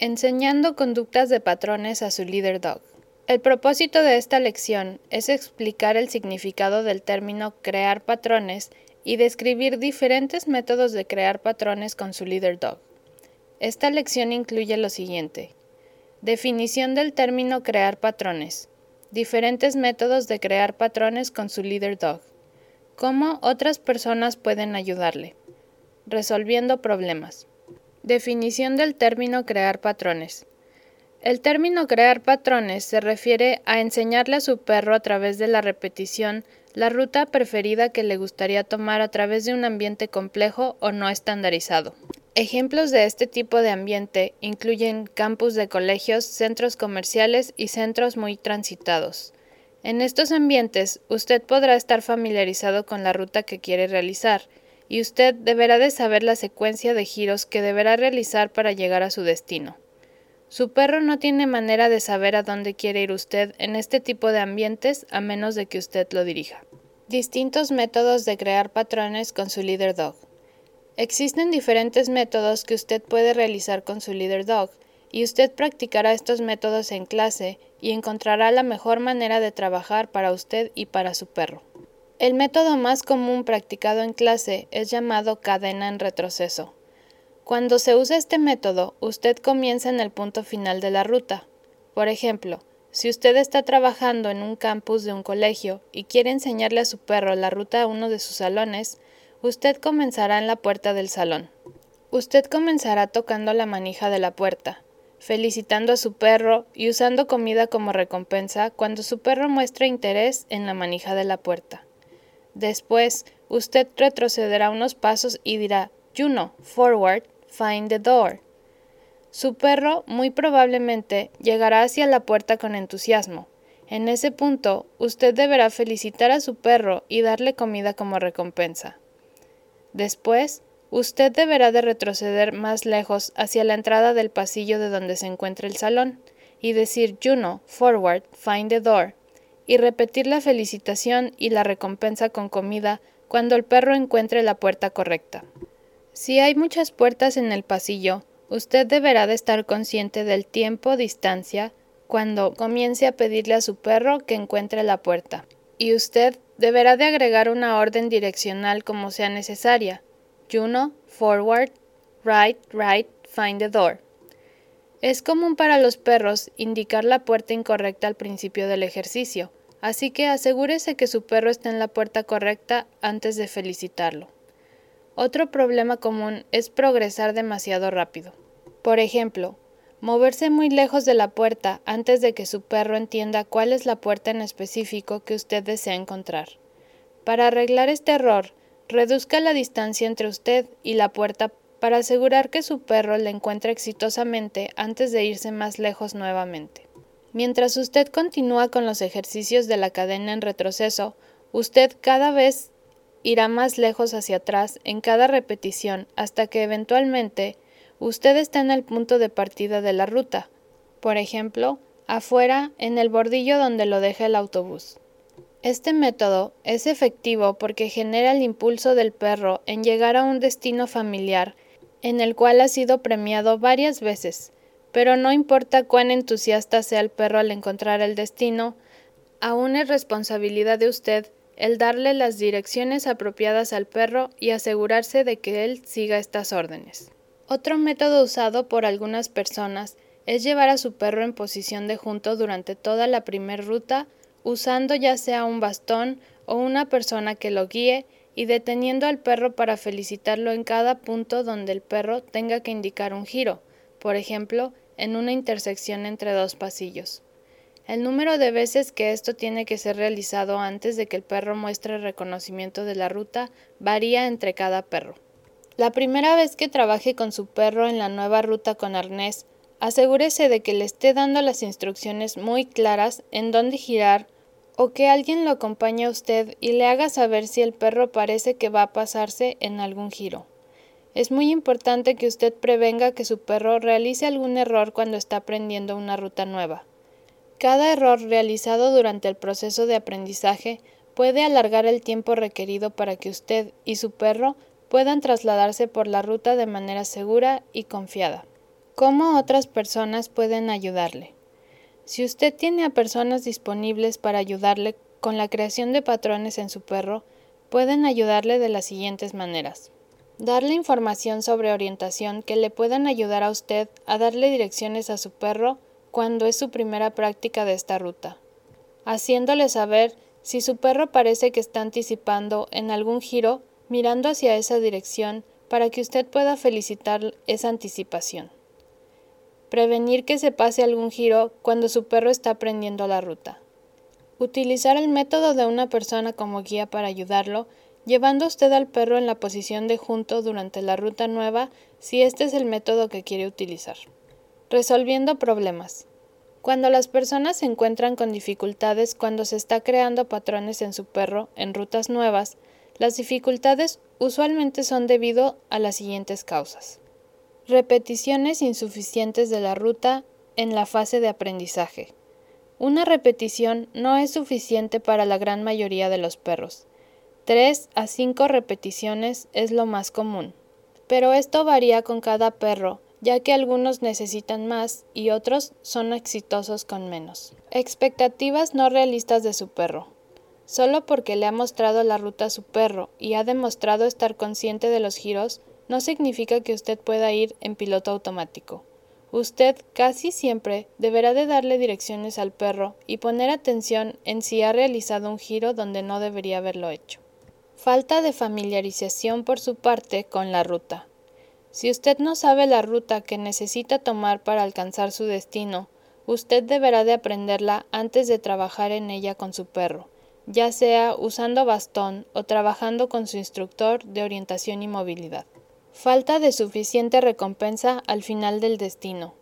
Enseñando conductas de patrones a su líder dog. El propósito de esta lección es explicar el significado del término crear patrones y describir diferentes métodos de crear patrones con su líder dog. Esta lección incluye lo siguiente. Definición del término crear patrones. Diferentes métodos de crear patrones con su líder dog. Cómo otras personas pueden ayudarle. Resolviendo problemas. Definición del término crear patrones. El término crear patrones se refiere a enseñarle a su perro a través de la repetición la ruta preferida que le gustaría tomar a través de un ambiente complejo o no estandarizado. Ejemplos de este tipo de ambiente incluyen campus de colegios, centros comerciales y centros muy transitados. En estos ambientes, usted podrá estar familiarizado con la ruta que quiere realizar, y usted deberá de saber la secuencia de giros que deberá realizar para llegar a su destino. Su perro no tiene manera de saber a dónde quiere ir usted en este tipo de ambientes a menos de que usted lo dirija. Distintos métodos de crear patrones con su leader dog. Existen diferentes métodos que usted puede realizar con su leader dog, y usted practicará estos métodos en clase y encontrará la mejor manera de trabajar para usted y para su perro. El método más común practicado en clase es llamado cadena en retroceso. Cuando se usa este método, usted comienza en el punto final de la ruta. Por ejemplo, si usted está trabajando en un campus de un colegio y quiere enseñarle a su perro la ruta a uno de sus salones, usted comenzará en la puerta del salón. Usted comenzará tocando la manija de la puerta, felicitando a su perro y usando comida como recompensa cuando su perro muestra interés en la manija de la puerta. Después, usted retrocederá unos pasos y dirá, Juno, forward, find the door. Su perro muy probablemente llegará hacia la puerta con entusiasmo. En ese punto, usted deberá felicitar a su perro y darle comida como recompensa. Después, usted deberá de retroceder más lejos hacia la entrada del pasillo de donde se encuentra el salón y decir Juno, forward, find the door, y repetir la felicitación y la recompensa con comida cuando el perro encuentre la puerta correcta. Si hay muchas puertas en el pasillo, usted deberá de estar consciente del tiempo-distancia cuando comience a pedirle a su perro que encuentre la puerta. Y usted deberá de agregar una orden direccional como sea necesaria. Juno, forward, right, right, find the door. Es común para los perros indicar la puerta incorrecta al principio del ejercicio, Así que asegúrese que su perro está en la puerta correcta antes de felicitarlo. Otro problema común es progresar demasiado rápido. Por ejemplo, moverse muy lejos de la puerta antes de que su perro entienda cuál es la puerta en específico que usted desea encontrar. Para arreglar este error, reduzca la distancia entre usted y la puerta para asegurar que su perro la encuentre exitosamente antes de irse más lejos nuevamente. Mientras usted continúa con los ejercicios de la cadena en retroceso, usted cada vez irá más lejos hacia atrás en cada repetición hasta que eventualmente usted está en el punto de partida de la ruta, por ejemplo, afuera en el bordillo donde lo deja el autobús. Este método es efectivo porque genera el impulso del perro en llegar a un destino familiar en el cual ha sido premiado varias veces, pero no importa cuán entusiasta sea el perro al encontrar el destino, aún es responsabilidad de usted el darle las direcciones apropiadas al perro y asegurarse de que él siga estas órdenes. Otro método usado por algunas personas es llevar a su perro en posición de junto durante toda la primer ruta, usando ya sea un bastón o una persona que lo guíe y deteniendo al perro para felicitarlo en cada punto donde el perro tenga que indicar un giro, por ejemplo, en una intersección entre dos pasillos. El número de veces que esto tiene que ser realizado antes de que el perro muestre reconocimiento de la ruta varía entre cada perro. La primera vez que trabaje con su perro en la nueva ruta con arnés, asegúrese de que le esté dando las instrucciones muy claras en dónde girar o que alguien lo acompañe a usted y le haga saber si el perro parece que va a pasarse en algún giro. Es muy importante que usted prevenga que su perro realice algún error cuando está aprendiendo una ruta nueva. Cada error realizado durante el proceso de aprendizaje puede alargar el tiempo requerido para que usted y su perro puedan trasladarse por la ruta de manera segura y confiada. ¿Cómo otras personas pueden ayudarle? Si usted tiene a personas disponibles para ayudarle con la creación de patrones en su perro, pueden ayudarle de las siguientes maneras. Darle información sobre orientación que le puedan ayudar a usted a darle direcciones a su perro cuando es su primera práctica de esta ruta, haciéndole saber si su perro parece que está anticipando en algún giro mirando hacia esa dirección para que usted pueda felicitar esa anticipación. Prevenir que se pase algún giro cuando su perro está aprendiendo la ruta. Utilizar el método de una persona como guía para ayudarlo, llevando usted al perro en la posición de junto durante la ruta nueva si este es el método que quiere utilizar. Resolviendo problemas. Cuando las personas se encuentran con dificultades cuando se está creando patrones en su perro en rutas nuevas, las dificultades usualmente son debido a las siguientes causas. Repeticiones insuficientes de la ruta en la fase de aprendizaje. Una repetición no es suficiente para la gran mayoría de los perros. Tres a cinco repeticiones es lo más común. Pero esto varía con cada perro, ya que algunos necesitan más y otros son exitosos con menos. Expectativas no realistas de su perro. Solo porque le ha mostrado la ruta a su perro y ha demostrado estar consciente de los giros, no significa que usted pueda ir en piloto automático. Usted casi siempre deberá de darle direcciones al perro y poner atención en si ha realizado un giro donde no debería haberlo hecho. Falta de familiarización por su parte con la ruta. Si usted no sabe la ruta que necesita tomar para alcanzar su destino, usted deberá de aprenderla antes de trabajar en ella con su perro, ya sea usando bastón o trabajando con su instructor de orientación y movilidad. Falta de suficiente recompensa al final del destino.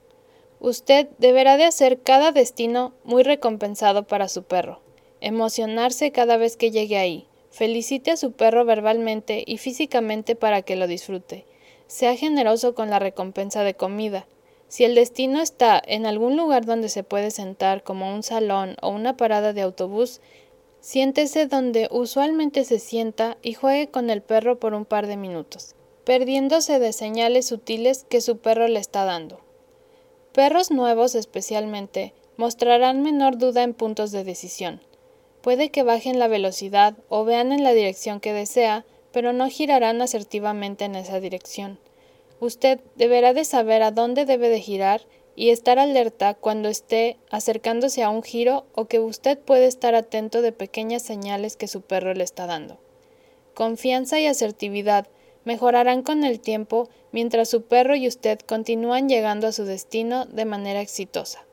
Usted deberá de hacer cada destino muy recompensado para su perro. Emocionarse cada vez que llegue ahí. Felicite a su perro verbalmente y físicamente para que lo disfrute. Sea generoso con la recompensa de comida. Si el destino está en algún lugar donde se puede sentar, como un salón o una parada de autobús, siéntese donde usualmente se sienta y juegue con el perro por un par de minutos perdiéndose de señales sutiles que su perro le está dando. Perros nuevos especialmente mostrarán menor duda en puntos de decisión. Puede que bajen la velocidad o vean en la dirección que desea, pero no girarán asertivamente en esa dirección. Usted deberá de saber a dónde debe de girar y estar alerta cuando esté acercándose a un giro o que usted puede estar atento de pequeñas señales que su perro le está dando. Confianza y asertividad mejorarán con el tiempo mientras su perro y usted continúan llegando a su destino de manera exitosa.